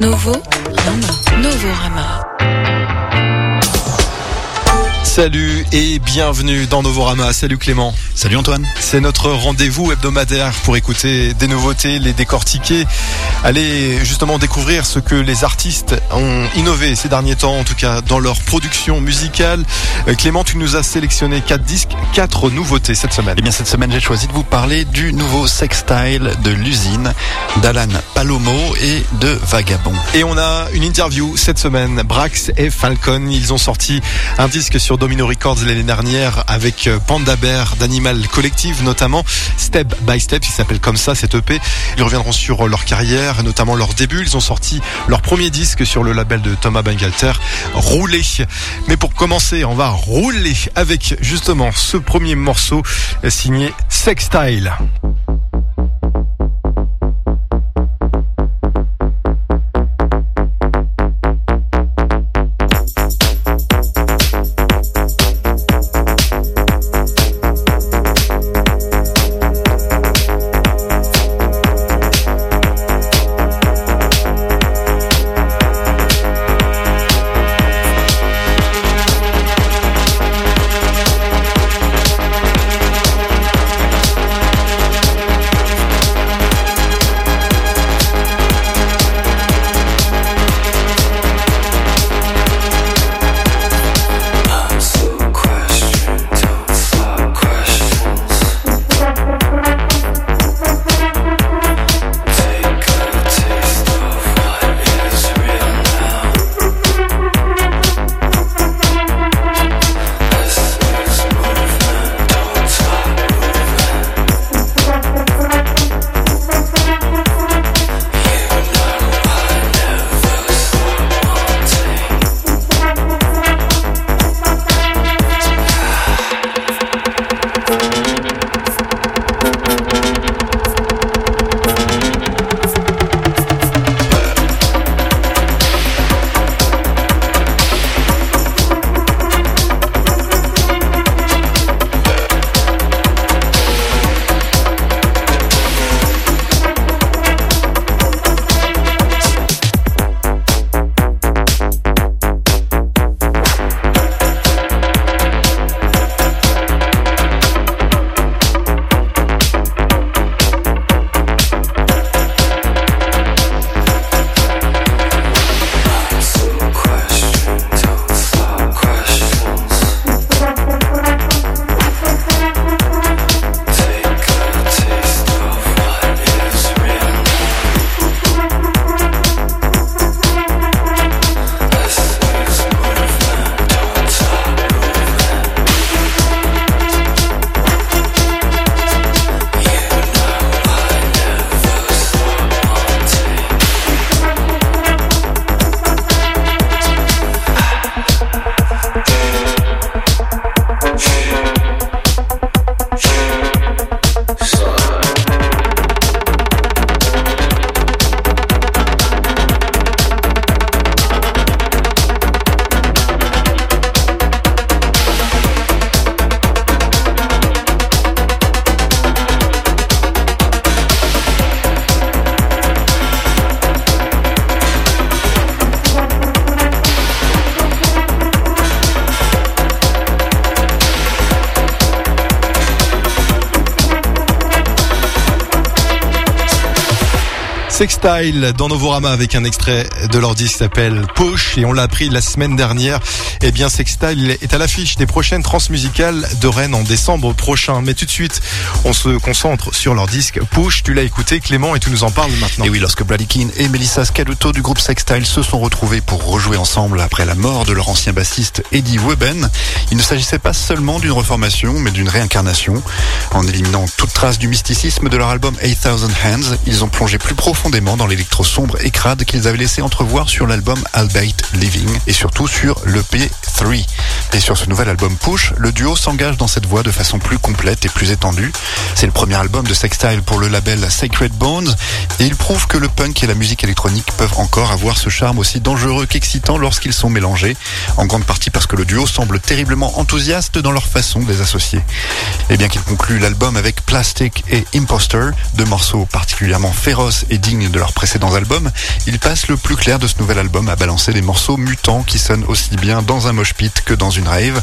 Novo Rama. Novo Rama. Salut et bienvenue dans Novorama. Salut Clément. Salut Antoine. C'est notre rendez-vous hebdomadaire pour écouter des nouveautés, les décortiquer, aller justement découvrir ce que les artistes ont innové ces derniers temps, en tout cas dans leur production musicale. Euh, Clément, tu nous as sélectionné quatre disques, quatre nouveautés cette semaine. Eh bien cette semaine, j'ai choisi de vous parler du nouveau sextile de l'usine d'Alan Palomo et de Vagabond. Et on a une interview cette semaine. Brax et Falcon, ils ont sorti un disque sur Domino Records l'année dernière avec euh, Panda Bear d'Animal Collective notamment Step by Step il s'appelle comme ça cet EP ils reviendront sur leur carrière notamment leur début ils ont sorti leur premier disque sur le label de Thomas Bangalter Rouler mais pour commencer on va rouler avec justement ce premier morceau euh, signé Sextile Sextile dans Novorama avec un extrait de leur disque s'appelle Push et on l'a appris la semaine dernière. Eh bien, Sextile est à l'affiche des prochaines transmusicales de Rennes en décembre prochain. Mais tout de suite, on se concentre sur leur disque Push. Tu l'as écouté, Clément, et tu nous en parles maintenant. Et oui, lorsque Bladikin et Melissa Scaduto du groupe Sextile se sont retrouvés pour rejouer ensemble après la mort de leur ancien bassiste Eddie Weben, il ne s'agissait pas seulement d'une reformation, mais d'une réincarnation. En éliminant toute trace du mysticisme de leur album 8000 Hands, ils ont plongé plus profondément dans l'électro sombre et crade qu'ils avaient laissé entrevoir sur l'album Albeit Living et surtout sur l'EP 3. Et sur ce nouvel album Push, le duo s'engage dans cette voie de façon plus complète et plus étendue. C'est le premier album de Sextile pour le label Sacred Bones et il prouve que le punk et la musique électronique peuvent encore avoir ce charme aussi dangereux qu'excitant lorsqu'ils sont mélangés, en grande partie parce que le duo semble terriblement enthousiaste dans leur façon de les associer. Et bien qu'il conclut l'album avec Plastic et Imposter, deux morceaux particulièrement féroces et dignes de leurs précédents albums, ils passent le plus clair de ce nouvel album à balancer des morceaux mutants qui sonnent aussi bien dans un mosh pit que dans une rave.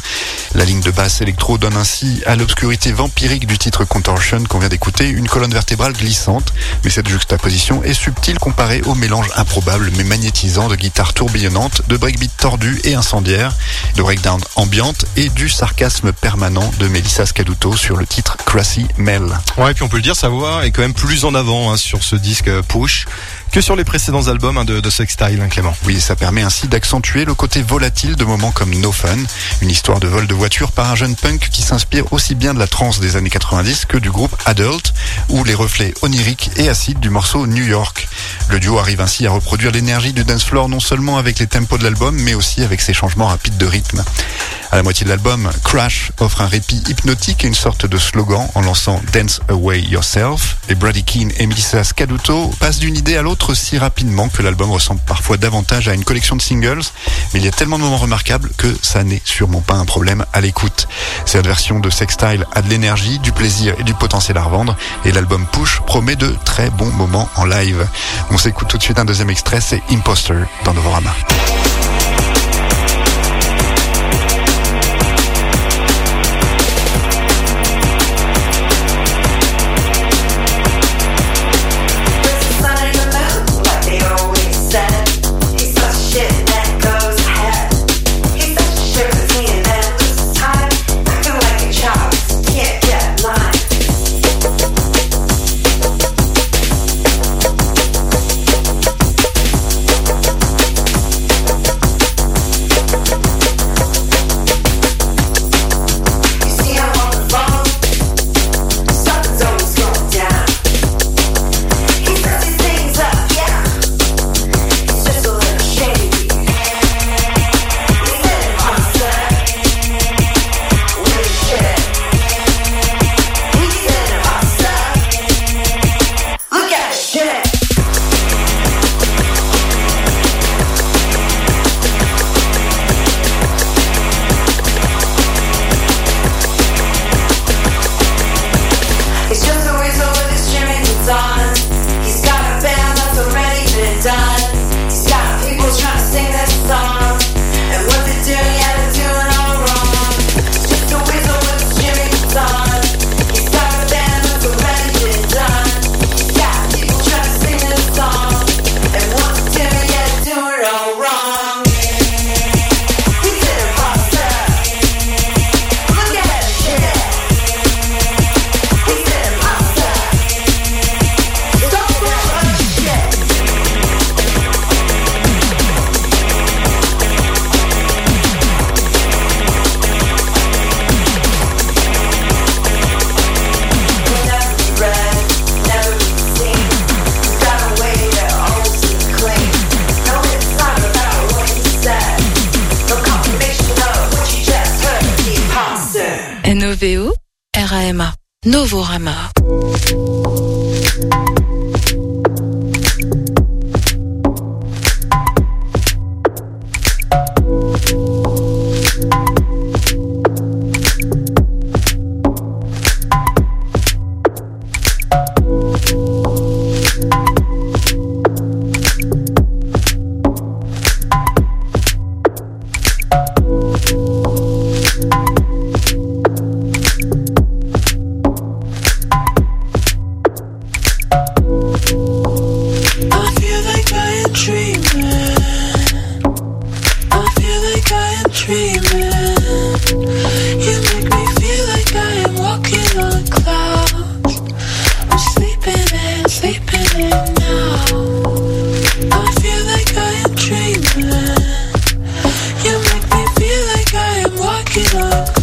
La ligne de basse électro donne ainsi à l'obscurité vampirique du titre Contortion qu'on vient d'écouter une colonne vertébrale glissante, mais cette juxtaposition est subtile comparée au mélange improbable mais magnétisant de guitare tourbillonnante, de breakbeat tordu et incendiaire, de breakdown ambiante et du sarcasme permanent de Melissa Scaduto sur le titre Crassy Mel. Ouais, et puis on peut le dire, sa voix est quand même plus en avant hein, sur ce disque Push que sur les précédents albums hein, de, de Sextile, hein, Clément. Oui, ça permet ainsi d'accentuer le côté volatile de moments comme No Fun, une histoire de vol de voiture par un jeune punk qui s'inspire aussi bien de la trance des années 90 que du groupe Adult, ou les reflets oniriques et acides du morceau New York. Le duo arrive ainsi à reproduire l'énergie du dance floor non seulement avec les tempos de l'album, mais aussi avec ses changements rapides de rythme. À la moitié de l'album, Crash offre un répit hypnotique et une sorte de slogan en lançant Dance Away Yourself. Et Brady Keane et Melissa Scaduto passent d'une idée à l'autre si rapidement que l'album ressemble parfois davantage à une collection de singles. Mais il y a tellement de moments remarquables que ça n'est sûrement pas un problème à l'écoute. Cette version de Sextile a de l'énergie, du plaisir et du potentiel à revendre. Et l'album Push promet de très bons moments en live. On s'écoute tout de suite un deuxième extrait, c'est Imposter dans Novorama. give up.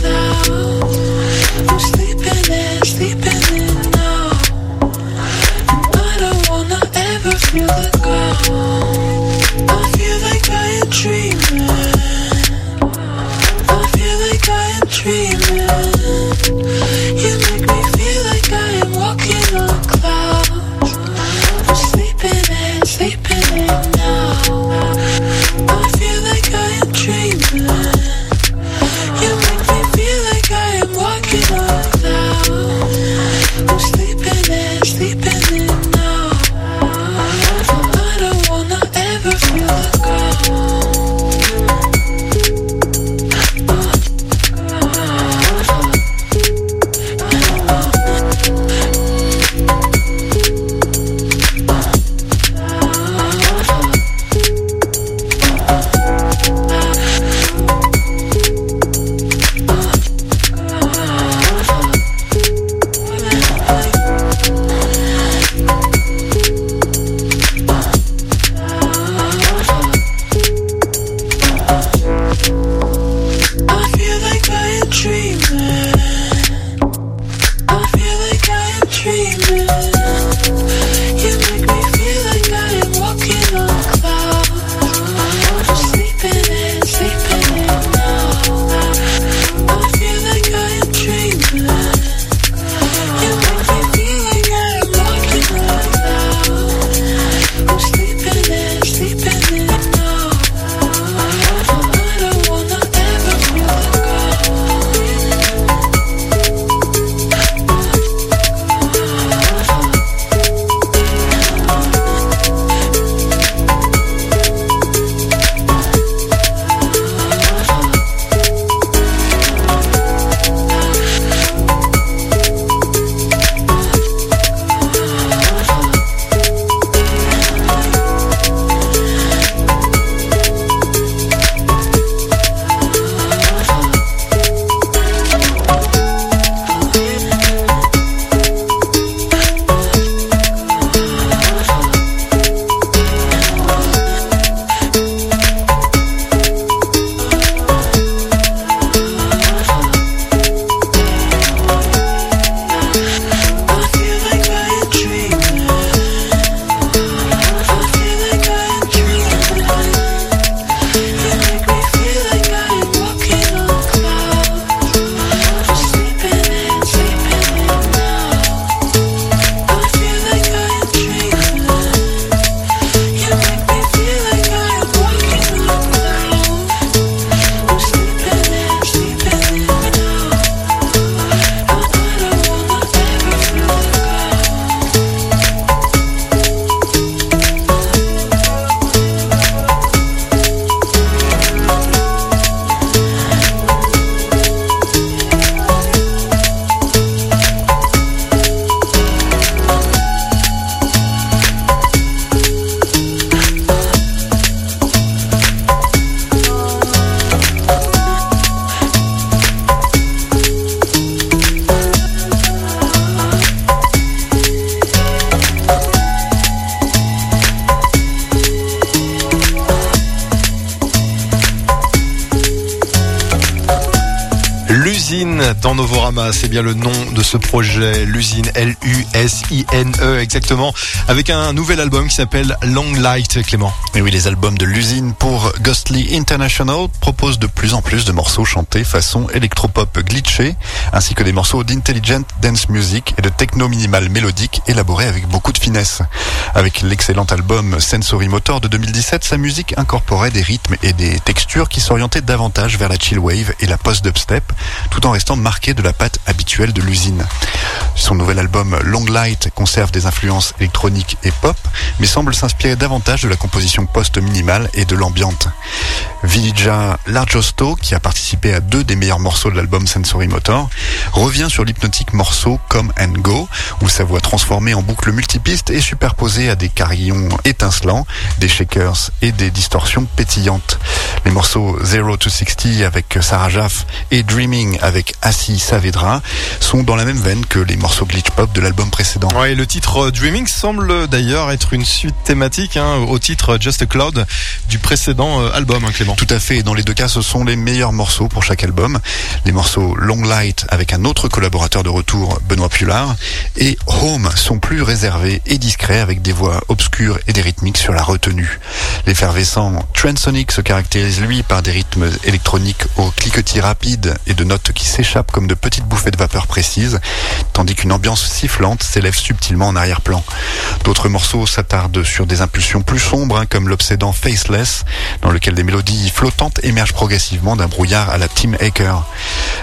L'usine dans Novorama, c'est bien le nom de ce projet. L'usine L-U-S-I-N-E exactement. Avec un nouvel album qui s'appelle Long Light, Clément. Et oui, les albums de l'usine pour Ghostly International proposent de plus en plus de morceaux chantés façon électropop glitché, ainsi que des morceaux d'intelligent dance music et de techno minimal mélodique élaborés avec beaucoup de finesse. Avec l'excellent album Sensory Motor de 2017, sa musique incorporait des rythmes et des textures qui s'orientaient davantage vers la chill wave et la post-dubstep, tout en restant marqué de la patte habituelle de l'usine. Son nouvel album Long Light conserve des influences électroniques et pop, mais semble s'inspirer davantage de la composition post-minimale et de l'ambiante. Vilija Larjosto, qui a participé à deux des meilleurs morceaux de l'album Sensory Motor, revient sur l'hypnotique morceau Come and Go, où sa voix transformée en boucle multipiste est superposée à des carillons étincelants, des shakers et des distorsions pétillantes. Les morceaux Zero to 60 avec Sarah Jaff et Dreaming avec Assi Saavedra sont dans la même veine que les morceaux glitch pop de l'album précédent. Ouais, le titre Dreaming semble d'ailleurs être une suite thématique hein, au titre Just a Cloud du précédent euh, album, hein, Clément. Tout à fait. Dans les deux cas, ce sont les meilleurs morceaux pour chaque album. Les morceaux Long Light avec un autre collaborateur de retour, Benoît Pulard, et Home sont plus réservés et discrets avec des voix obscures et des rythmiques sur la retenue. L'effervescent Transonic se caractérise lui par des rythmes électroniques au cliquetis rapide et de notes qui s'échappent comme de petites bouffées de vapeur précises, tandis qu'une ambiance sifflante s'élève subtilement en arrière-plan. D'autres morceaux s'attardent sur des impulsions plus sombres, hein, comme l'obsédant Faceless, dans lequel des mélodies flottantes émergent progressivement d'un brouillard à la Tim Aker.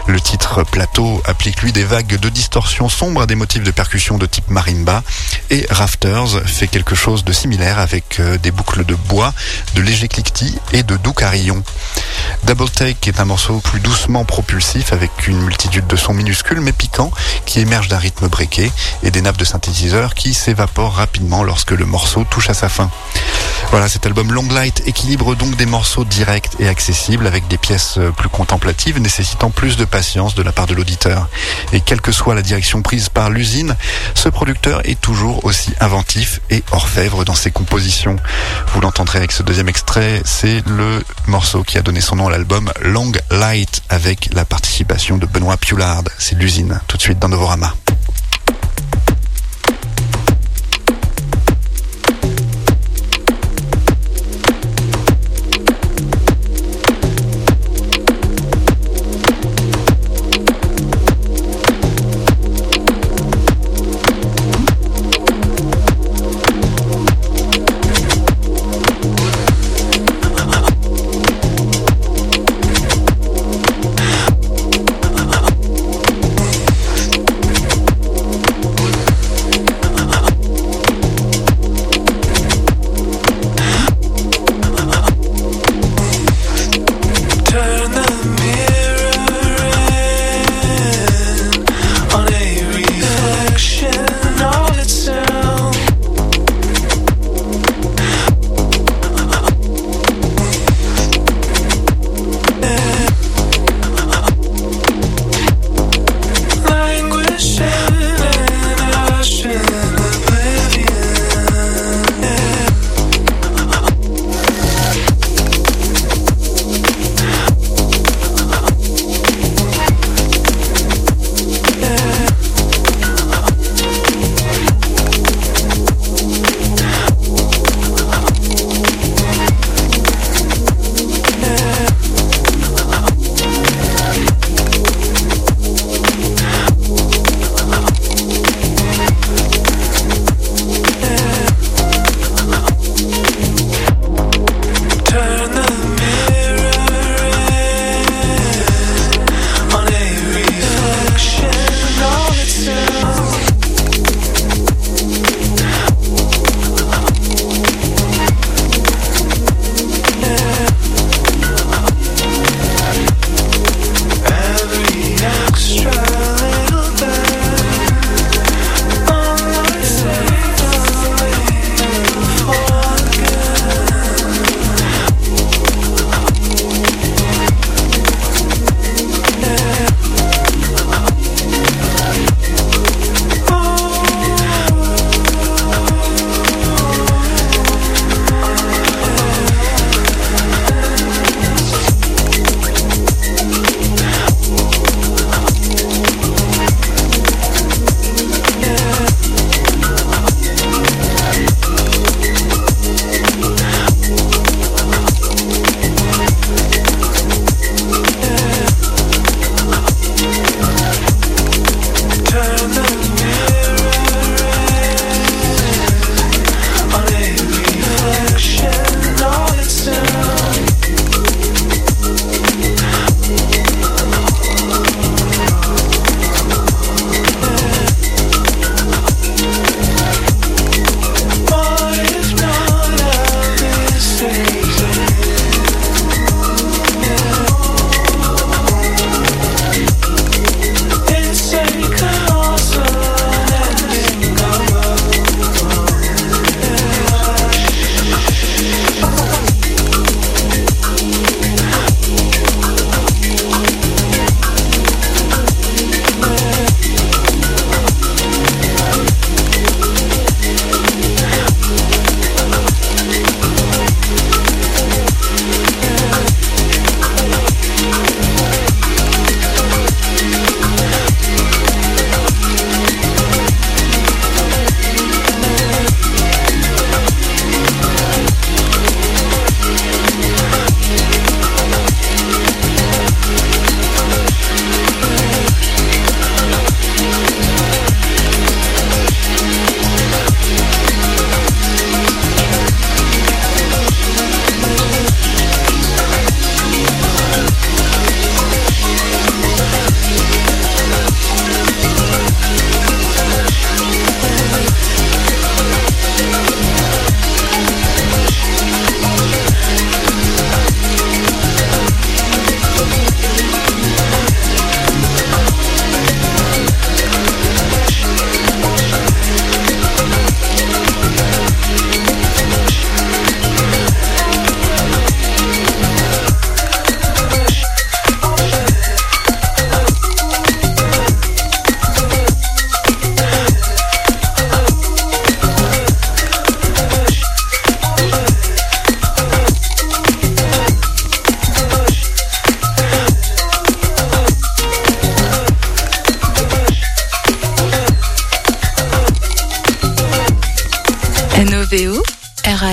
Le titre Plateau applique lui des vagues de distorsion sombre à des motifs de percussion de type marimba, et Rafters fait quelque chose de similaire avec euh, des boucles de bois, de légers cliquetis et de doux carillons. Double Take est un morceau plus doucement propulsif une multitude de sons minuscules mais piquants qui émergent d'un rythme breaké et des nappes de synthétiseurs qui s'évaporent rapidement lorsque le morceau touche à sa fin. Voilà, cet album Long Light équilibre donc des morceaux directs et accessibles avec des pièces plus contemplatives nécessitant plus de patience de la part de l'auditeur. Et quelle que soit la direction prise par l'usine, ce producteur est toujours aussi inventif et orfèvre dans ses compositions. Vous l'entendrez avec ce deuxième extrait, c'est le morceau qui a donné son nom à l'album Long Light avec la participation de Benoît Pulard. C'est l'usine, tout de suite dans Novorama.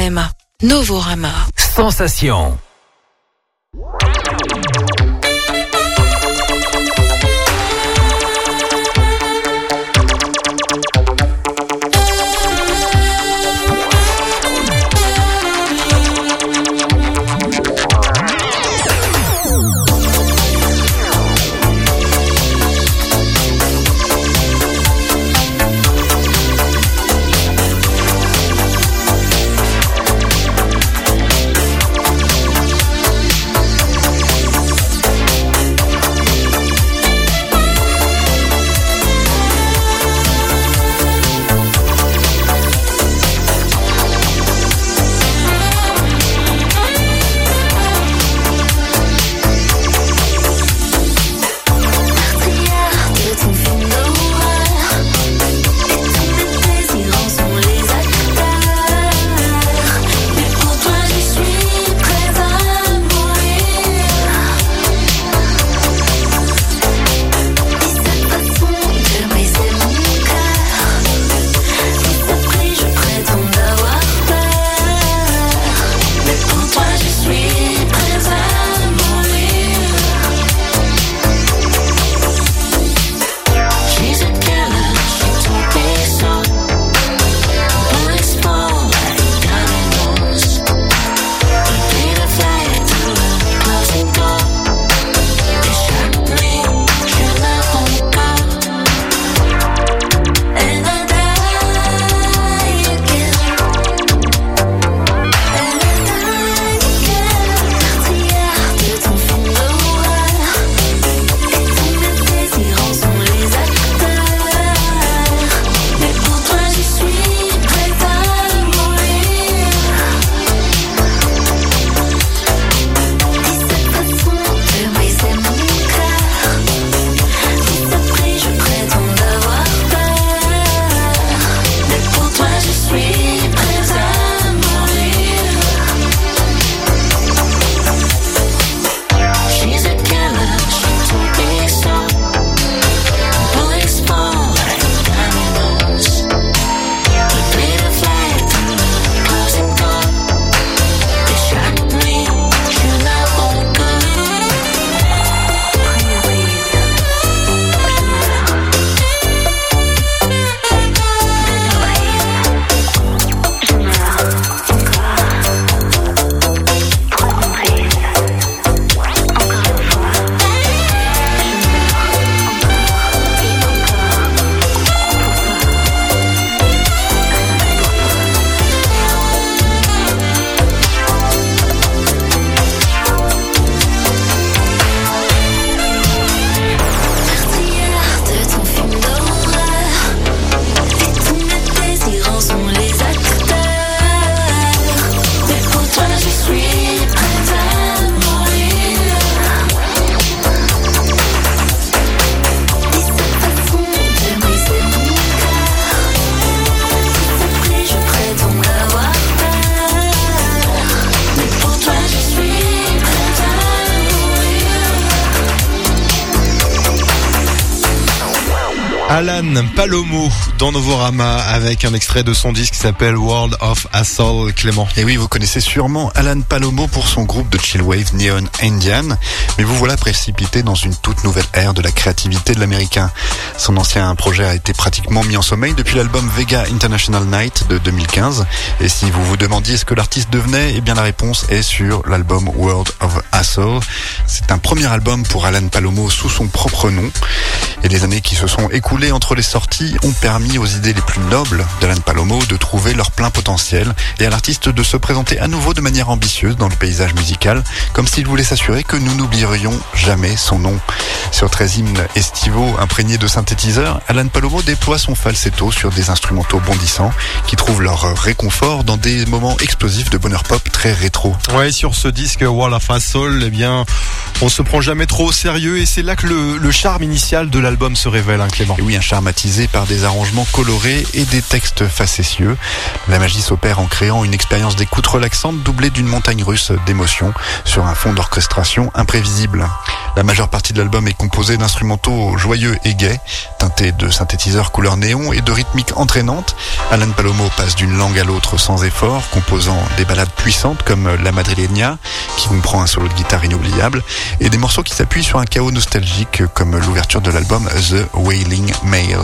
RAMA, Novorama. Sensation. Alan Palomo dans Novorama avec un extrait de son disque qui s'appelle World of Assault Clément. Et oui, vous connaissez sûrement Alan Palomo pour son groupe de chillwave Neon Indian, mais vous voilà précipité dans une toute nouvelle ère de la créativité de l'américain. Son ancien projet a été pratiquement mis en sommeil depuis l'album Vega International Night de 2015. Et si vous vous demandiez ce que l'artiste devenait, eh bien la réponse est sur l'album World of Assault. C'est un premier album pour Alan Palomo sous son propre nom. Et les années qui se sont écoulées entre les sorties ont permis aux idées les plus nobles d'Alan Palomo de trouver leur plein potentiel et à l'artiste de se présenter à nouveau de manière ambitieuse dans le paysage musical, comme s'il voulait s'assurer que nous n'oublierions jamais son nom. Sur 13 hymnes estivaux imprégnés de synthétiseurs, Alan Palomo déploie son falsetto sur des instrumentaux bondissants qui trouvent leur réconfort dans des moments explosifs de bonheur pop très rétro. Ouais, sur ce disque Wall of eh bien, on se prend jamais trop au sérieux et c'est là que le, le charme initial de l'album se révèle, hein, Clément. Oui, un charme attisé par des arrangements colorés et des textes facétieux. La magie s'opère en créant une expérience d'écoute relaxante doublée d'une montagne russe d'émotions sur un fond d'orchestration imprévisible. La majeure partie de l'album est composée d'instrumentaux joyeux et gais, teintés de synthétiseurs couleur néon et de rythmiques entraînantes. Alan Palomo passe d'une langue à l'autre sans effort, composant des ballades puissantes comme La Madrileña, qui comprend un solo de guitare inoubliable, et des morceaux qui s'appuient sur un chaos nostalgique comme l'ouverture de l'album The Wailing Mail.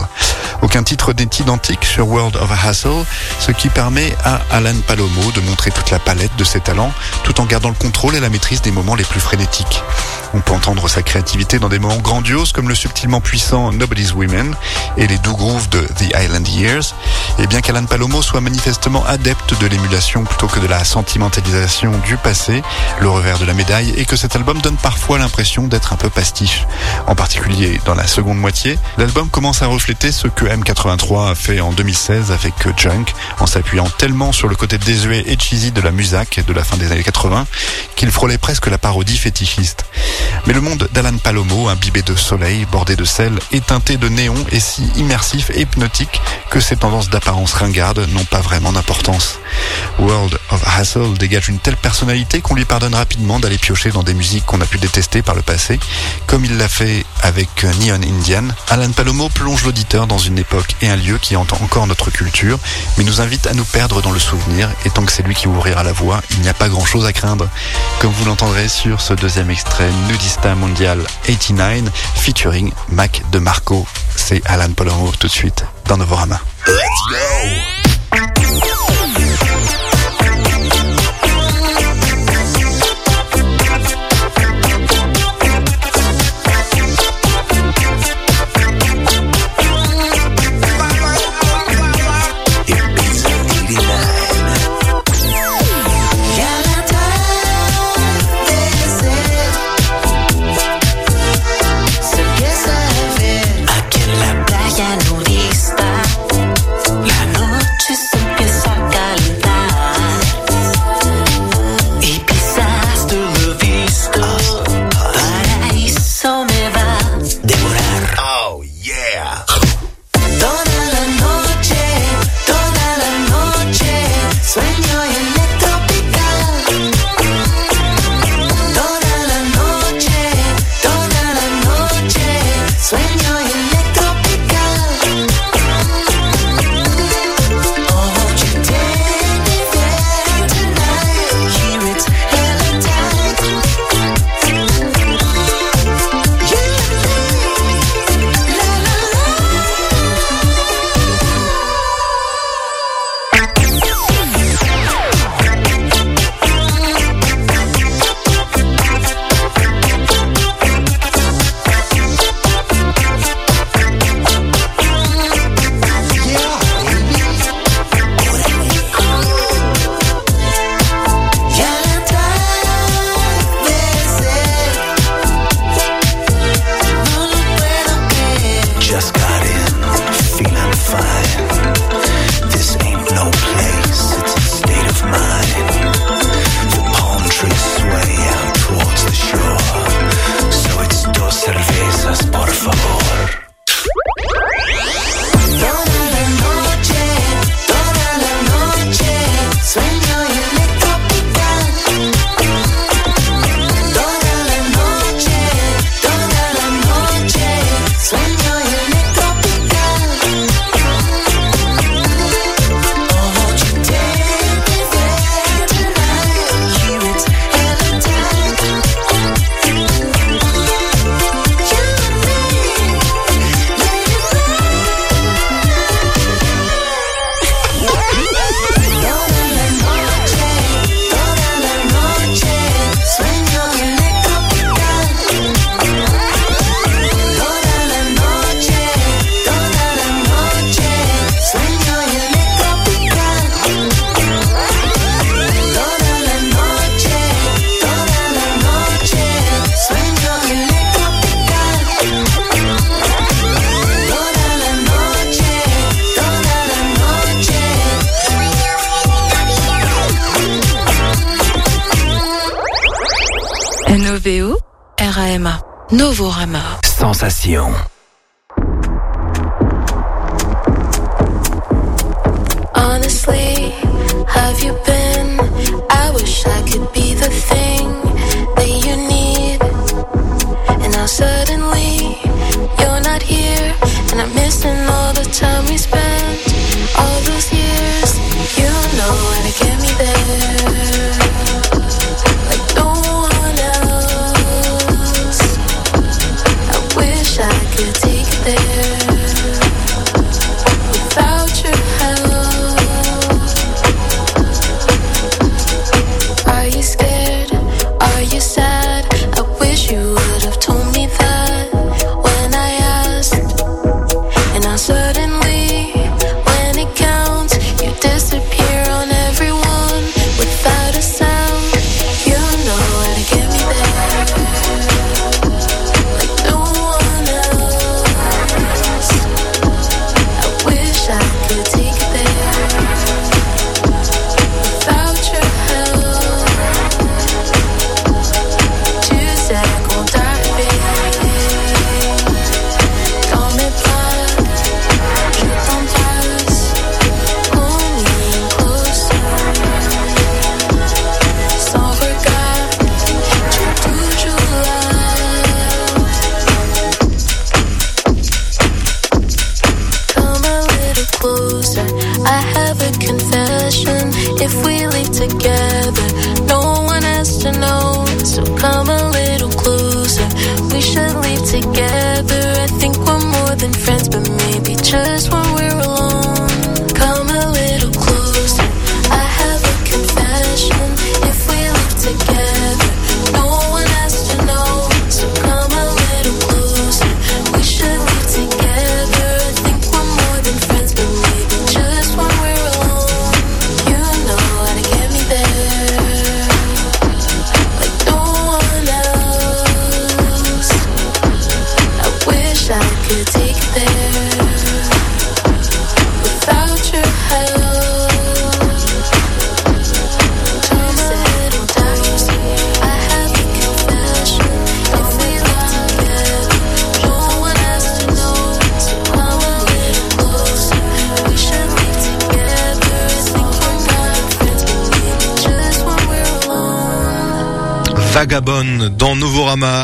Aucun titre n'est identique sur World of Hassle, ce qui permet à Alan Palomo de montrer toute la palette de ses talents tout en gardant le contrôle et la maîtrise des moments les plus frénétiques. On peut entendre sa créativité dans des moments grandioses comme le subtilement puissant Nobody's Women et les doux grooves de The Island Years. Et bien qu'Alan Palomo soit manifestement adepte de l'émulation plutôt que de la sentimentalisation du passé, le revers de la médaille est que cet album donne parfois l'impression d'être un peu pastiche. En particulier dans la seconde moitié, l'album commence à refléter ce que M83 a fait en 2016 avec Junk, en s'appuyant tellement sur le côté désuet et cheesy de la musique de la fin des années 80 qu'il frôlait presque la parodie fétichiste. Mais le monde d'Alan Palomo, imbibé de soleil, bordé de sel et teinté de néon, est si immersif et hypnotique que ses tendances d'apparence ringarde n'ont pas vraiment d'importance. World of Hassle dégage une telle personnalité qu'on lui pardonne rapidement d'aller piocher dans des musiques qu'on a pu détester par le passé, comme il l'a fait avec Neon Indian. Alan Palomo plonge l'auditeur dans une époque et un lieu qui entend encore notre culture, mais nous invite à nous perdre dans le souvenir, et tant que c'est lui qui ouvrira la voie, il n'y a pas grand chose à craindre. Comme vous l'entendrez sur ce deuxième extrait, Nudista Mondial 89, featuring Mac de Marco. C'est Alan Palomo tout de suite dans Novorama. Let's go! NOVO,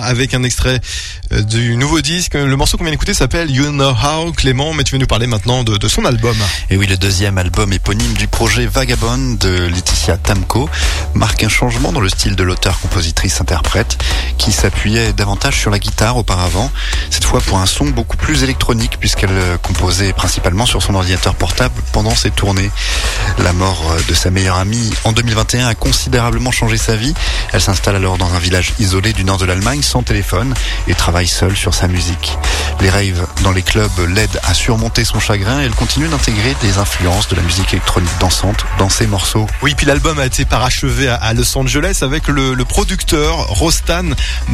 avec un extrait euh, du nouveau disque. Le morceau qu'on vient d'écouter s'appelle You Know How, Clément, mais tu veux nous parler maintenant de, son album. Et oui, le deuxième album éponyme du projet Vagabond de Laetitia Tamko marque un changement dans le style de l'auteur-compositrice-interprète qui s'appuyait davantage sur la guitare auparavant, cette fois pour un son beaucoup plus électronique puisqu'elle composait principalement sur son ordinateur portable pendant ses tournées. La mort de sa meilleure amie en 2021 a considérablement changé sa vie. Elle s'installe alors dans un village isolé du nord de l'Allemagne sans téléphone et travaille seule sur sa musique. Les raves dans les clubs l'aident à surmonter son chagrin et elle continue d'intégrer des influences de la musique électronique dansante dans ses morceaux. Oui, puis l'album a été parachevé à Los Angeles avec le, producteur Rostan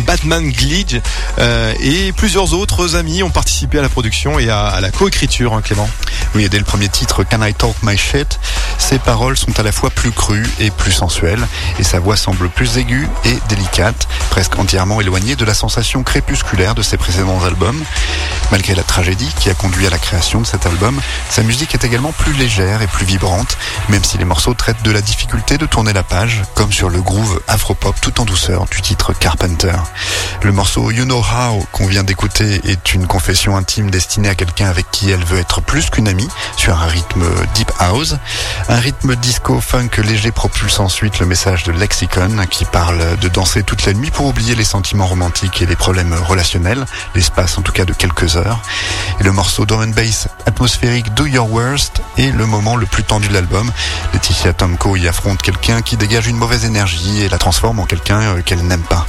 Batman Glidge euh, et plusieurs autres amis ont participé à la production et à, la coécriture, hein, Clément. Oui, et dès le premier titre, Can I Talk My Shit, ses paroles sont à la fois plus crues et plus sensuelles et sa voix semble plus aiguë et délicate, presque entièrement éloignée de la sensation crépusculaire de ses précédents albums. Malgré la tragédie qui a conduit à la création de cet album, sa musique est également plus légère et plus vibrante, même si les morceaux traitent de la difficulté de tourner la page, comme sur le groove afropop tout en douceur du titre Carpenter. Le morceau You Know How qu'on vient d'écouter est une confession intime destinée à quelqu'un avec qui elle veut être plus qu'une amie, sur un rythme deep house. Un rythme disco funk léger propulse ensuite le message de Lexicon qui parle de danser toute la nuit pour oublier les sentiments romantiques et les problèmes relationnels, l'espace en tout cas de quelques heures. Et le morceau drum and bass atmosphérique Do Your Worst est le moment le plus tendu de l'album. Laetitia Tomko y affronte quelqu'un qui dégage une mauvaise énergie et la transforme en quelqu'un euh, qu'elle n'aime pas.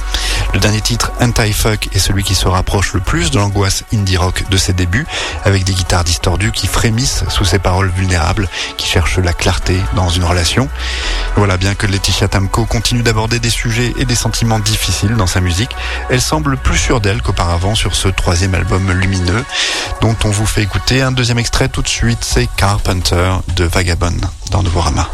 Le dernier titre, Anti-Fuck, est celui qui se rapproche le plus de l'angoisse indie rock de ses débuts, avec des guitares distordues qui frémissent sous ses paroles vulnérables, qui cherchent la clarté dans une relation. Voilà, bien que Laetitia Tamko continue d'aborder des sujets et des sentiments difficiles dans sa musique, elle semble plus sûre d'elle qu'auparavant sur ce troisième album lumineux, dont on vous fait écouter un deuxième extrait tout de suite, c'est Carpenter de Vagabond dans Novorama.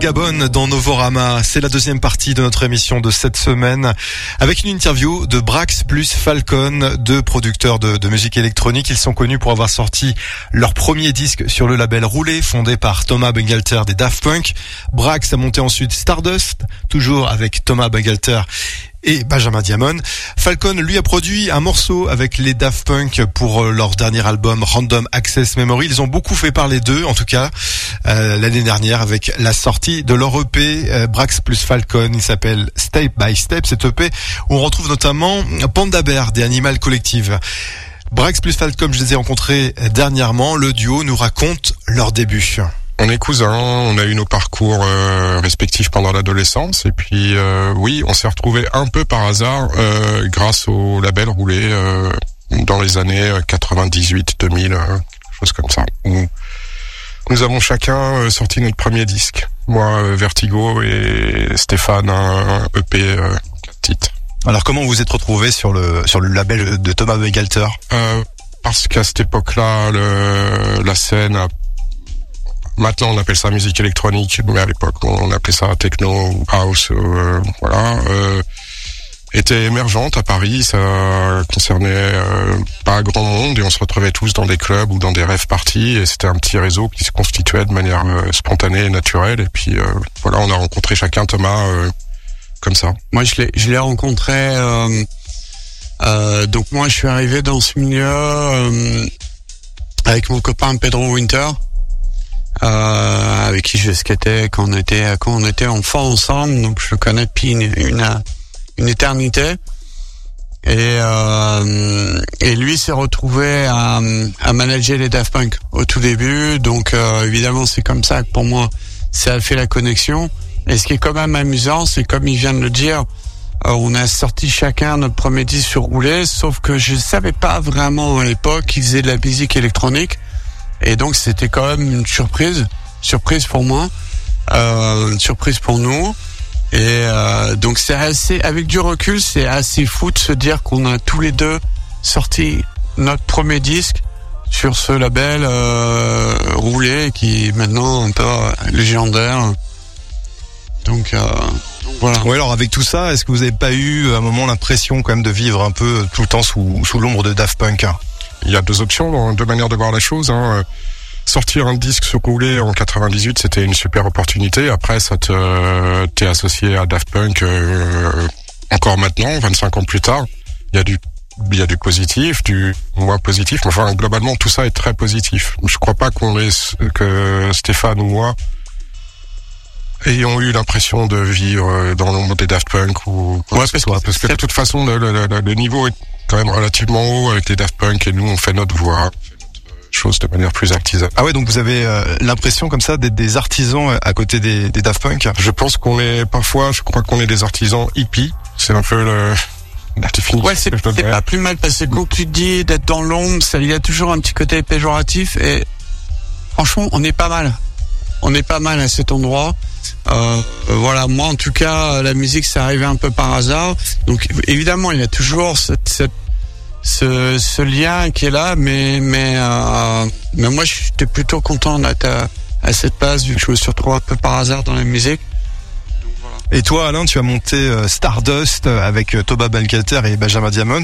Vagabond dans Novorama, c'est la deuxième partie de notre émission de cette semaine avec une interview de Brax plus Falcon, deux producteurs de, de musique électronique. Ils sont connus pour avoir sorti leur premier disque sur le label Roulé, fondé par Thomas Bangalter des Daft Punk. Brax a monté ensuite Stardust, toujours avec Thomas Bangalter et Benjamin Diamond. Falcon lui a produit un morceau avec les Daft Punk pour euh, leur dernier album Random Access Memory. Ils ont beaucoup fait parler d'eux, en tout cas euh, l'année dernière avec la sortie de leur EP euh, Brax plus Falcon. Il s'appelle Step by Step. Cet EP où on retrouve notamment Panda Bear des Animal Collective. Brax plus Falcon, je les ai rencontrés dernièrement. Le duo nous raconte leur début. On est cousins, on a eu nos parcours euh, respectifs pendant l'adolescence et puis euh, oui, on s'est retrouvés un peu par hasard euh, grâce au label roulé euh, dans les années 98, 2000, euh, quelque chose comme ça. Où nous avons chacun euh, sorti notre premier disque. Moi euh, Vertigo et Stéphane un, un EP euh, quatre titres. Alors comment vous êtes retrouvés sur le sur le label de Thomas Bangalter Euh, parce qu'à cette époque-là, la scène, a- maintenant on appelle ça musique électronique, mais à l'époque on appelait ça techno ou house, euh, voilà, euh, était émergente à Paris. Ça concernait euh, pas grand monde et on se retrouvait tous dans des clubs ou dans des rêves parties et c'était un petit réseau qui se constituait de manière spontanée et naturelle. Et puis voilà, on a rencontré chacun Thomas comme ça. Moi, je l'ai, rencontré. donc moi, je suis arrivé dans ce milieu avec mon copain Pedro Winter, euh, avec qui je skatais quand on était quand on était enfant ensemble. Donc je connais depuis une une, une éternité. Et euh, et lui s'est retrouvé à, à manager les Daft Punk au tout début. Donc euh, évidemment, c'est comme ça que pour moi, ça a fait la connexion. Et ce qui est quand même amusant, c'est comme il vient de le dire, euh, on a sorti chacun notre premier disque sur roulé, sauf que je savais pas vraiment à l'époque qu'ils faisaient de la musique électronique. Et donc c'était quand même une surprise, surprise pour moi, euh, une surprise pour nous. Et euh, donc c'est assez, avec du recul, c'est assez fou de se dire qu'on a tous les deux sorti notre premier disque sur ce label euh, roulé qui est maintenant un peu légendaire. Donc, voilà. Oui, alors avec tout ça, est-ce que vous n'avez pas eu à un moment l'impression quand même de vivre un peu tout le temps sous, sous l'ombre de Daft Punk il y a deux options, deux manières de voir la chose. Hein. Sortir un disque sur roulé en 98, c'était une super opportunité. Après, ça te t'es associé à Daft Punk euh, encore maintenant, 25 ans plus tard. Il y a du il y a du positif, du moins positif. Enfin, globalement, tout ça est très positif. Je crois pas qu'on ait que Stéphane ou moi ayons eu l'impression de vivre dans l'ombre des Daft Punk ou quoi Ouais, que ce parce soit. que Parce que de toute façon, le, le- le- le niveau est quand même relativement haut avec les Daft Punk et nous, on fait notre voix, notre chose de manière plus artisanale. Ah ouais, donc vous avez euh, l'impression comme ça d'être des artisans euh, à côté des, des Daft Punk? Je pense qu'on est parfois, je crois qu'on est des artisans hippies. C'est un peu le, la définition. Ouais, c'est pas plus mal parce que quand tu dis d'être dans l'ombre, il y a toujours un petit côté péjoratif et franchement, on est pas mal. On est pas mal à cet endroit. Euh, voilà, moi en tout cas, la musique, c'est arrivé un peu par hasard. Donc évidemment, il y a toujours ce, lien qui est là, mais mais euh, mais moi, j'étais plutôt content d'être à, cette place vu que je me suis retrouvé un peu par hasard dans la musique. Et toi, Alain, tu as monté euh, Stardust avec euh, Thomas Bangalter et Benjamin Diamond.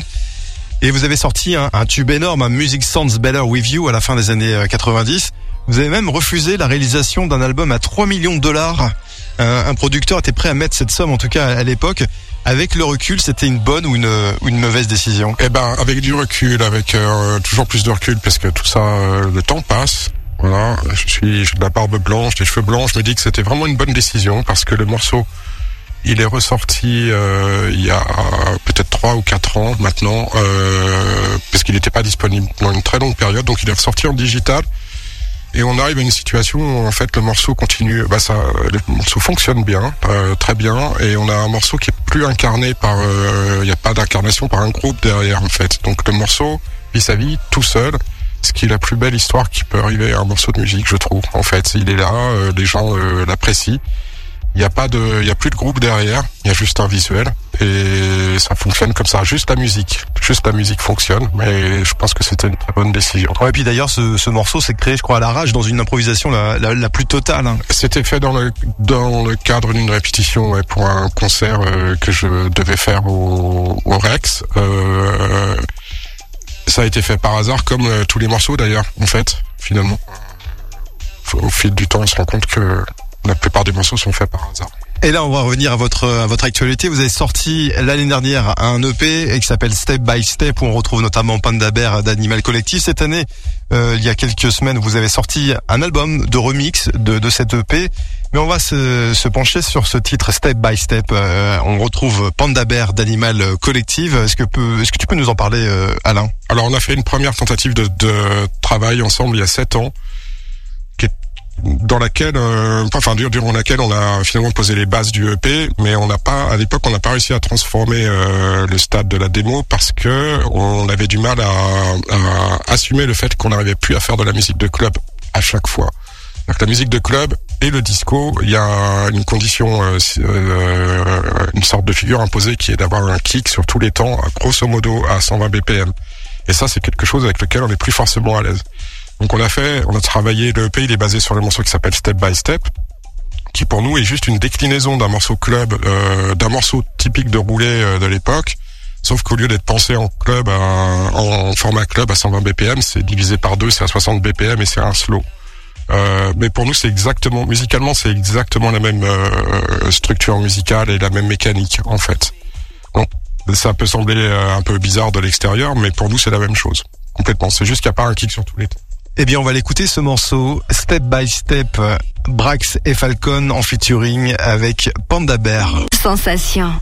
Et vous avez sorti un, un tube énorme, un Music Sounds Better With You à la fin des années 90. Vous avez même refusé la réalisation d'un album à 3 millions de dollars. Un, un producteur était prêt à mettre cette somme, en tout cas à l'époque. Avec le recul, c'était une bonne ou une, une mauvaise décision? Eh ben, avec du recul, avec euh, toujours plus de recul, parce que tout ça, euh, le temps passe. Voilà, je suis j'ai de la barbe blanche, des cheveux blancs. Je me dis que c'était vraiment une bonne décision parce que le morceau, il est ressorti euh, il y a peut-être trois ou quatre ans maintenant, euh, parce qu'il n'était pas disponible pendant une très longue période. Donc il est ressorti en digital. Et on arrive à une situation où en fait le morceau continue, bah ça, le morceau fonctionne bien, euh, très bien, et on a un morceau qui est plus incarné par, il n'y a pas d'incarnation par un groupe derrière en fait. Donc le morceau vit sa vie tout seul, ce qui est la plus belle histoire qui peut arriver à un morceau de musique, je trouve. En fait, il est là, euh, les gens euh, l'apprécient. Il n'y a pas de, il y a plus de groupe derrière. Il y a juste un visuel et ça fonctionne comme ça. Juste la musique, juste la musique fonctionne. Mais je pense que c'était une très bonne décision. Ouais, et puis d'ailleurs, ce, ce morceau s'est créé, je crois, à l'arrache, dans une improvisation la, la, la plus totale. Hein. C'était fait dans le dans le cadre d'une répétition ouais, pour un concert euh, que je devais faire au, au Rex. Euh, ça a été fait par hasard, comme euh, tous les morceaux d'ailleurs, en fait, finalement. Au fil du temps, on se rend compte que la plupart des morceaux sont faits par hasard. Et là, on va revenir à votre à votre actualité. Vous avez sorti l'année dernière un EP qui s'appelle Step by Step, où on retrouve notamment Panda Bear d'Animal Collective. Cette année, euh, il y a quelques semaines, vous avez sorti un album de remix de, de cet EP. Mais on va se, se pencher sur ce titre Step by Step. Euh, on retrouve Panda Bear d'Animal Collective. Est-ce que peut, est-ce que tu peux nous en parler, euh, Alain? Alors, on a fait une première tentative de, de travail ensemble il y a sept ans dans laquelle, euh, enfin durant laquelle on a finalement posé les bases du EP, mais on n'a pas, à l'époque, on n'a pas réussi à transformer euh, le stade de la démo parce que on avait du mal à, à assumer le fait qu'on n'arrivait plus à faire de la musique de club à chaque fois. Donc la musique de club et le disco, il y a une condition, euh, euh, une sorte de figure imposée qui est d'avoir un kick sur tous les temps, grosso modo à 120 BPM. Et ça, c'est quelque chose avec lequel on n'est plus forcément à l'aise. Donc on a fait, on a travaillé, le EP il est basé sur le morceau qui s'appelle Step by Step, qui pour nous est juste une déclinaison d'un morceau club, euh, d'un morceau typique de roulé euh, de l'époque. Sauf qu'au lieu d'être pensé en club, en format club à 120 BPM, c'est divisé par deux, c'est à 60 BPM et c'est un slow. Euh, mais pour nous, c'est exactement, musicalement, c'est exactement la même euh, structure musicale et la même mécanique en fait. Donc, ça peut sembler euh, un peu bizarre de l'extérieur, mais pour nous, c'est la même chose complètement. C'est juste qu'il n'y a pas un kick sur tous les temps. Eh bien, on va l'écouter ce morceau, Step by Step, Brax et Falcon en featuring avec Panda Bear. Sensation.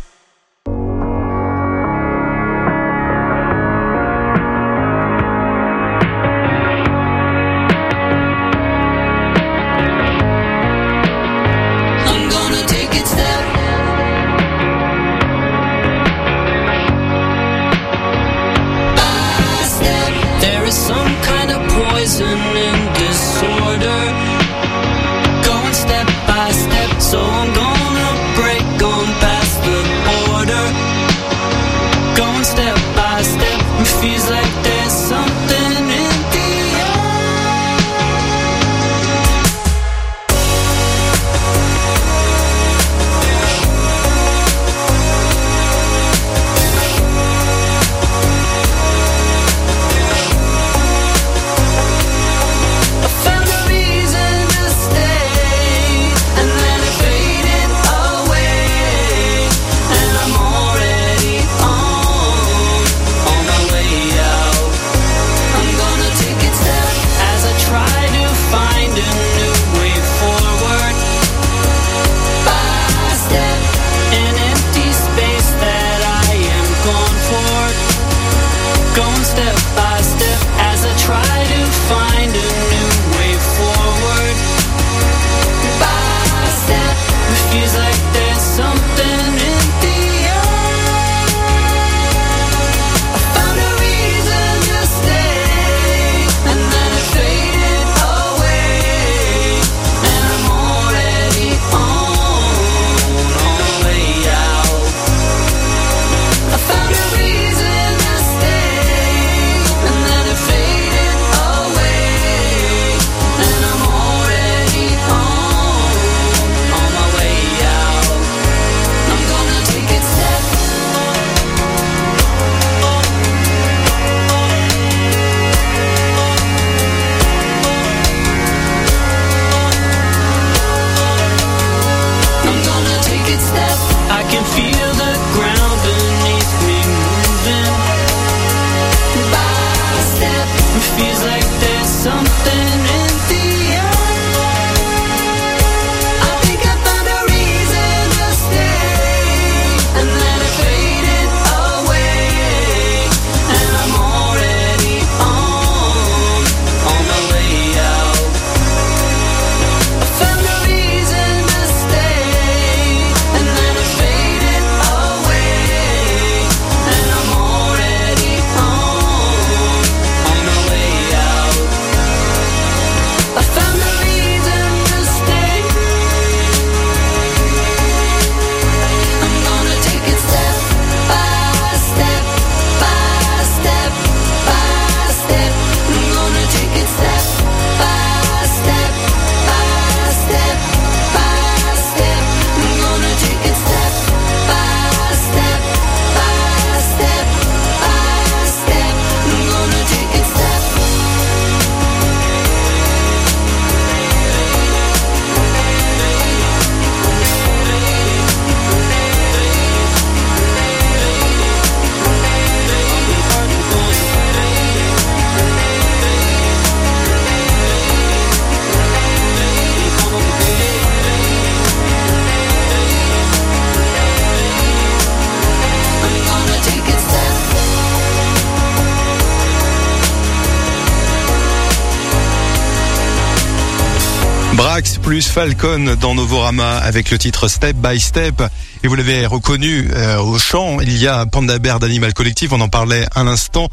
Brax plus Falcon dans Novorama avec le titre Step by Step. Et vous l'avez reconnu euh, au chant, il y a Panda Bear d'Animal Collectif, on en parlait un instant.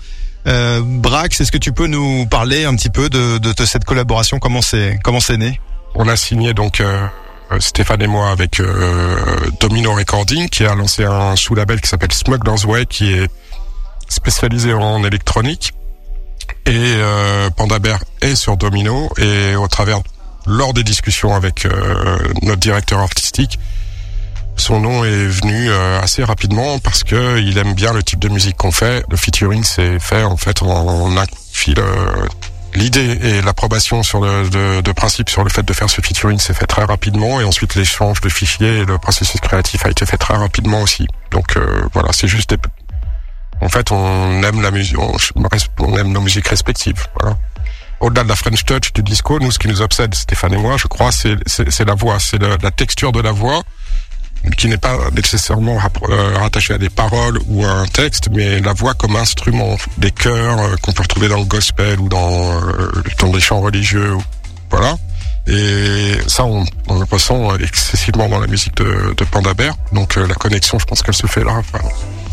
Euh, Brax, est-ce que tu peux nous parler un petit peu de, de, cette collaboration? Comment c'est comment c'est né? On a signé donc euh, Stéphane et moi avec euh, Domino Recording qui a lancé un sous-label qui s'appelle Smuggler's Way qui est spécialisé en électronique. Et euh, Panda Bear est sur Domino. Et au travers lors des discussions avec euh, notre directeur artistique, son nom est venu euh, assez rapidement parce que il aime bien le type de musique qu'on fait. Le featuring c'est fait en fait on, a fil l'idée et l'approbation sur le de, principe sur le fait de faire ce featuring s'est fait très rapidement et ensuite l'échange de fichiers et le processus créatif a été fait très rapidement aussi. Donc euh, voilà, c'est juste des... en fait on aime la musique, on, aime nos musiques respectives. Au-delà de la French touch du disco, nous, ce qui nous obsède, Stéphane et moi, je crois, c'est la voix, c'est la texture de la voix qui n'est pas nécessairement euh, rattachée à des paroles ou à un texte, mais la voix comme instrument, des chœurs euh, qu'on peut retrouver dans le gospel ou dans, euh, dans des chants religieux, voilà. Et ça, on, le ressent excessivement dans la musique de, de Panda Bear. Donc la connexion, je pense qu'elle se fait là.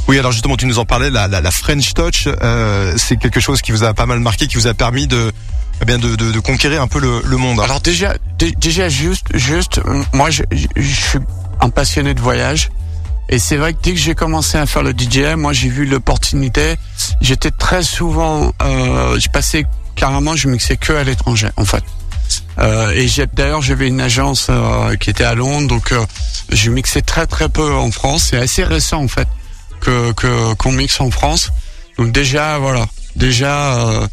Oui, alors justement, tu nous en parlais, la, la, French Touch, euh, c'est quelque chose qui vous a pas mal marqué, qui vous a permis de eh bien de, de, de, conquérir un peu le, le monde. Alors déjà, déjà juste, juste, moi, je, je, suis un passionné de voyage. Et c'est vrai que dès que j'ai commencé à faire le DJ, moi j'ai vu l'opportunité. J'étais très souvent, euh, je passais carrément, je mixais que à l'étranger en fait. Euh, et d'ailleurs j'avais une agence euh, qui était à Londres, donc euh, je mixais très très peu en France. C'est assez récent en fait que qu'on mixe en France. Donc déjà voilà, déjà euh,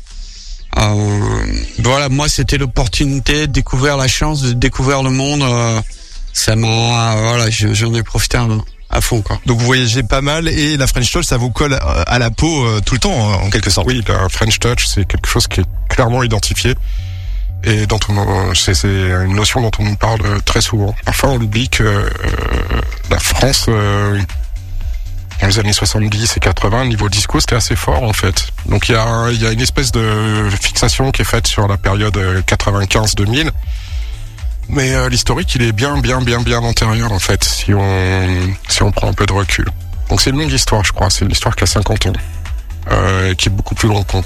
voilà, moi c'était l'opportunité de découvrir la chance de découvrir le monde. Euh, ça m'a voilà, j'en ai profité à, fond quoi. Donc vous voyagez pas mal et la French Touch ça vous colle à la peau tout le temps en quelque sorte. Oui, la French Touch c'est quelque chose qui est clairement identifié et dont on c'est une notion dont on nous parle très souvent. Parfois on oublie que la France dans les années 70 et 80, niveau disco, c'était assez fort en fait. Donc il y a, une espèce de fixation qui est faite sur la période 95-2000. Mais euh, l'historique, il est bien, bien, bien, bien antérieur en fait, si on, si on prend un peu de recul. Donc c'est une longue histoire, je crois. C'est une histoire qui a 50 ans, euh, qui est beaucoup plus longue qu'on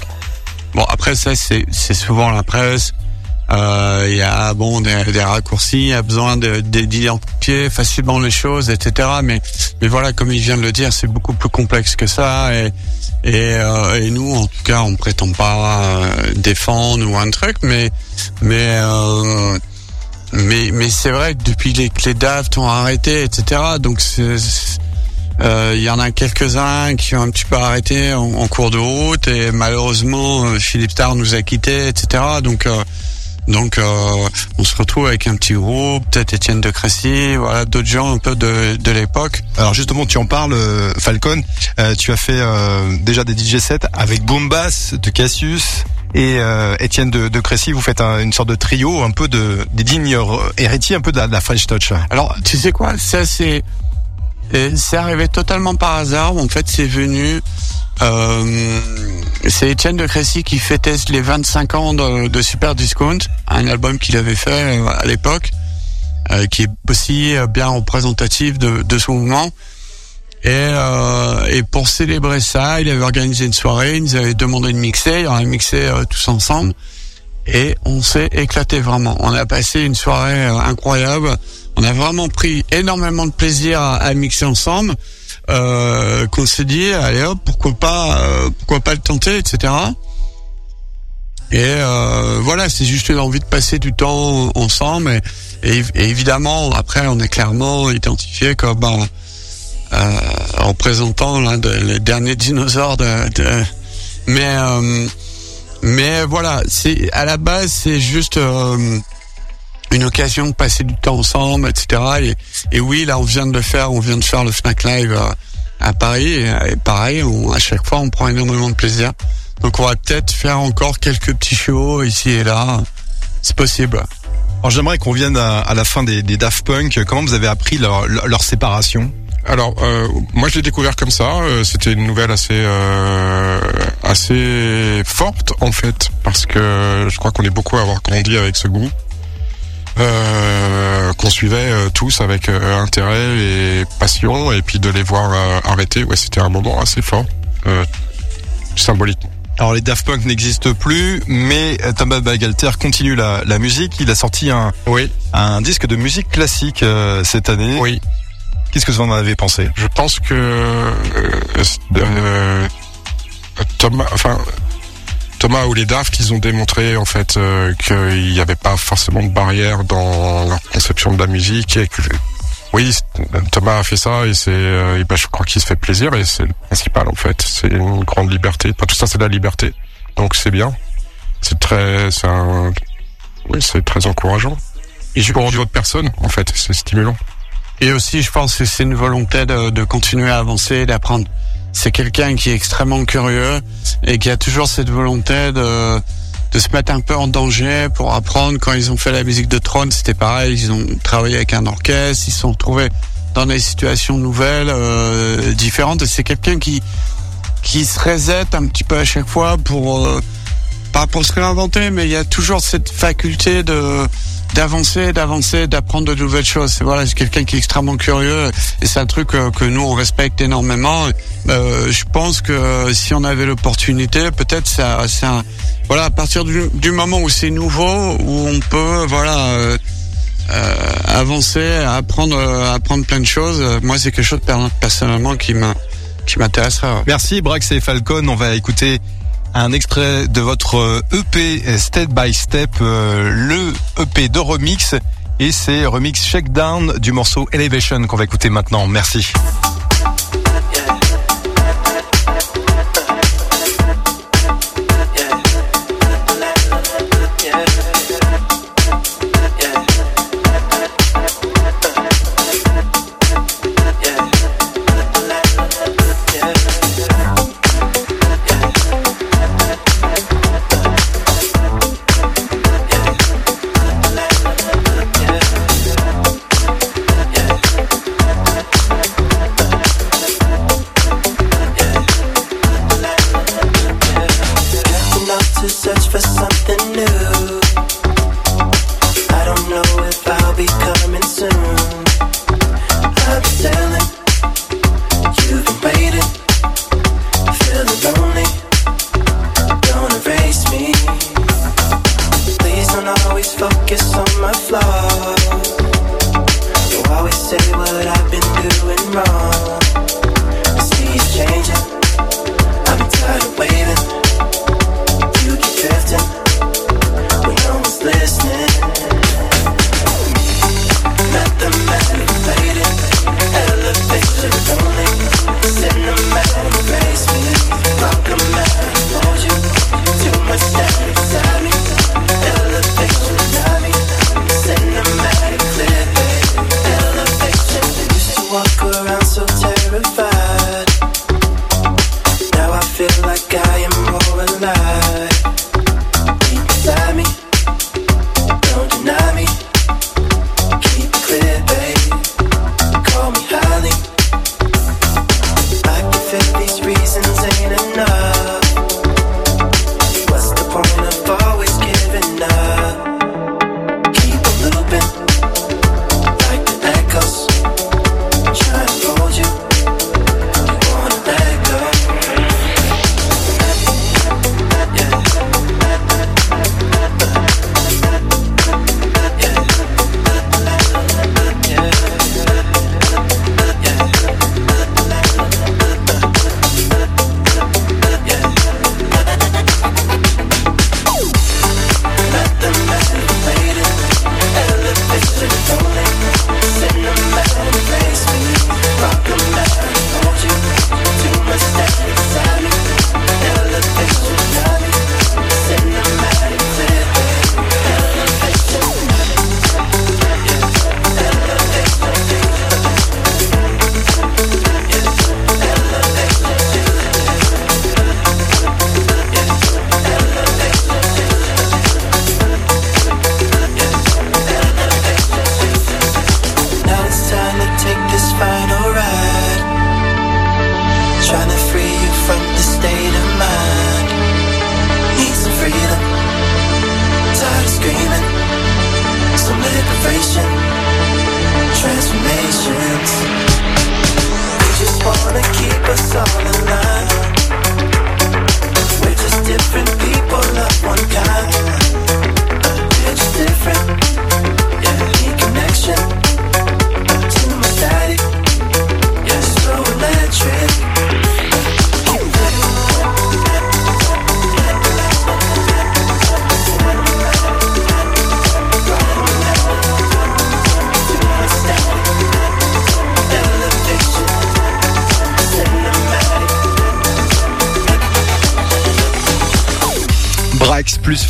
Bon, après ça, c'est souvent la presse euh, il y a bon des, des, raccourcis, il y a besoin d'identifier facilement les choses, etc. Mais mais voilà, comme il vient de le dire, c'est beaucoup plus complexe que ça. Et et, euh, et nous, en tout cas, on prétend pas euh, défendre ou un truc, mais mais euh, mais mais c'est vrai que depuis les, que les DAFT ont arrêté, etc. Donc il y en a quelques-uns qui ont un petit peu arrêté en, en cours de route et malheureusement Philippe Starr nous a quittés, etc. Donc donc euh, on se retrouve avec un petit groupe, peut-être Étienne de Crécy, voilà, d'autres gens un peu de, de l'époque. Alors justement, tu en parles, euh, Falcon. Euh, tu as fait déjà des DJ sets avec Bombas de Cassius et Étienne de, de Crécy. Vous faites une sorte de trio, un peu de des dignes héritiers, un peu de la, de la French Touch. Alors tu sais quoi, ça c'est c'est arrivé totalement par hasard. En fait, c'est venu euh, c'est Étienne de Crécy qui fêtait les 25 ans de, Super Discount, un album qu'il avait fait euh, à l'époque, euh, qui est aussi bien représentatif de, de ce mouvement. Et, et pour célébrer ça, il avait organisé une soirée, il nous avait demandé de mixer, on a mixé tous ensemble. Et on s'est éclaté vraiment. On a passé une soirée incroyable. On a vraiment pris énormément de plaisir à mixer ensemble euh, qu'on s'est dit allez hop pourquoi pas euh, pourquoi pas le tenter etc et euh, voilà c'est juste une envie de passer du temps ensemble et, évidemment après on est clairement identifié comme euh, représentant l'un des derniers dinosaures mais mais voilà c'est à la base c'est juste une occasion de passer du temps ensemble, etc. Et, et, oui, là, on vient de le faire, on vient de faire le Fnac Live à, à Paris. Et, pareil, on, à chaque fois, on prend énormément de plaisir. Donc, on va peut-être faire encore quelques petits shows ici et là. C'est possible. Alors, j'aimerais qu'on vienne à, à, la fin des, des, Daft Punk. Comment vous avez appris leur, leur, séparation? Alors, euh, moi je l'ai découvert comme ça. Euh, c'était une nouvelle assez euh, assez forte en fait, parce que je crois qu'on est beaucoup à avoir grandi avec ce groupe. Euh, qu'on suivait euh, tous avec euh, intérêt et passion, et puis de les voir arrêter, ouais, c'était un moment assez fort, symboliquement. Alors les Daft Punk n'existent plus, mais Thomas Bagalter continue la, la musique. Il a sorti un, Oui, un disque de musique classique euh, cette année. oui. Qu'est-ce que vous en avez pensé? Je pense que euh, euh, Thomas, enfin Thomas ou les Daft, ils ont démontré en fait euh, qu'il n'y avait pas forcément de barrière dans leur conception de la musique et que oui, Thomas a fait ça et c'est, euh, ben, je crois qu'il se fait plaisir et c'est le principal en fait. C'est une grande liberté. Enfin, tout ça, c'est de la liberté. Donc c'est bien. C'est très, c'est un, oui, c'est très encourageant. Et pour d'autres personnes, en fait, c'est stimulant. Et aussi, je pense que c'est une volonté de, de continuer à avancer, d'apprendre. C'est quelqu'un qui est extrêmement curieux et qui a toujours cette volonté de, de se mettre un peu en danger pour apprendre. Quand ils ont fait la musique de Tron, c'était pareil. Ils ont travaillé avec un orchestre, ils se sont retrouvés dans des situations nouvelles, euh, différentes. Et c'est quelqu'un qui qui se reset un petit peu à chaque fois pour euh, pas pour se réinventer, mais il y a toujours cette faculté de d'avancer, d'avancer, d'apprendre de nouvelles choses. Voilà, c'est quelqu'un qui est extrêmement curieux et c'est un truc euh, que nous on respecte énormément. Euh, je pense que si on avait l'opportunité, peut-être ça, un voilà à partir du, moment où c'est nouveau, où on peut voilà. euh, euh, avancer, apprendre, euh, apprendre plein de choses. Euh, Moi, c'est quelque chose per- personnellement qui m'intéresserait. Merci Brax et Falcon. On va écouter un extrait de votre EP euh, Step by Step, euh, le EP de remix. Et c'est remix Shakedown du morceau Elevation qu'on va écouter maintenant. Merci. nothing new.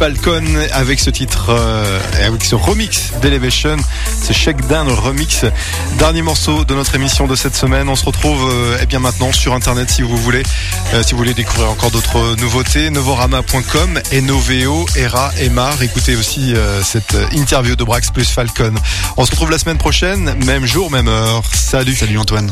Falcon avec ce titre, euh, et avec ce remix d'Elevation, ce Shakedown remix. Dernier morceau de notre émission de cette semaine. On se retrouve euh, eh bien maintenant sur internet si vous voulez, euh, si vous voulez découvrir encore d'autres nouveautés. Novorama.com, Novo, Era, Emar. Écoutez aussi euh, cette interview de Brax plus Falcon. On se retrouve la semaine prochaine, même jour, même heure. Salut. Salut Antoine.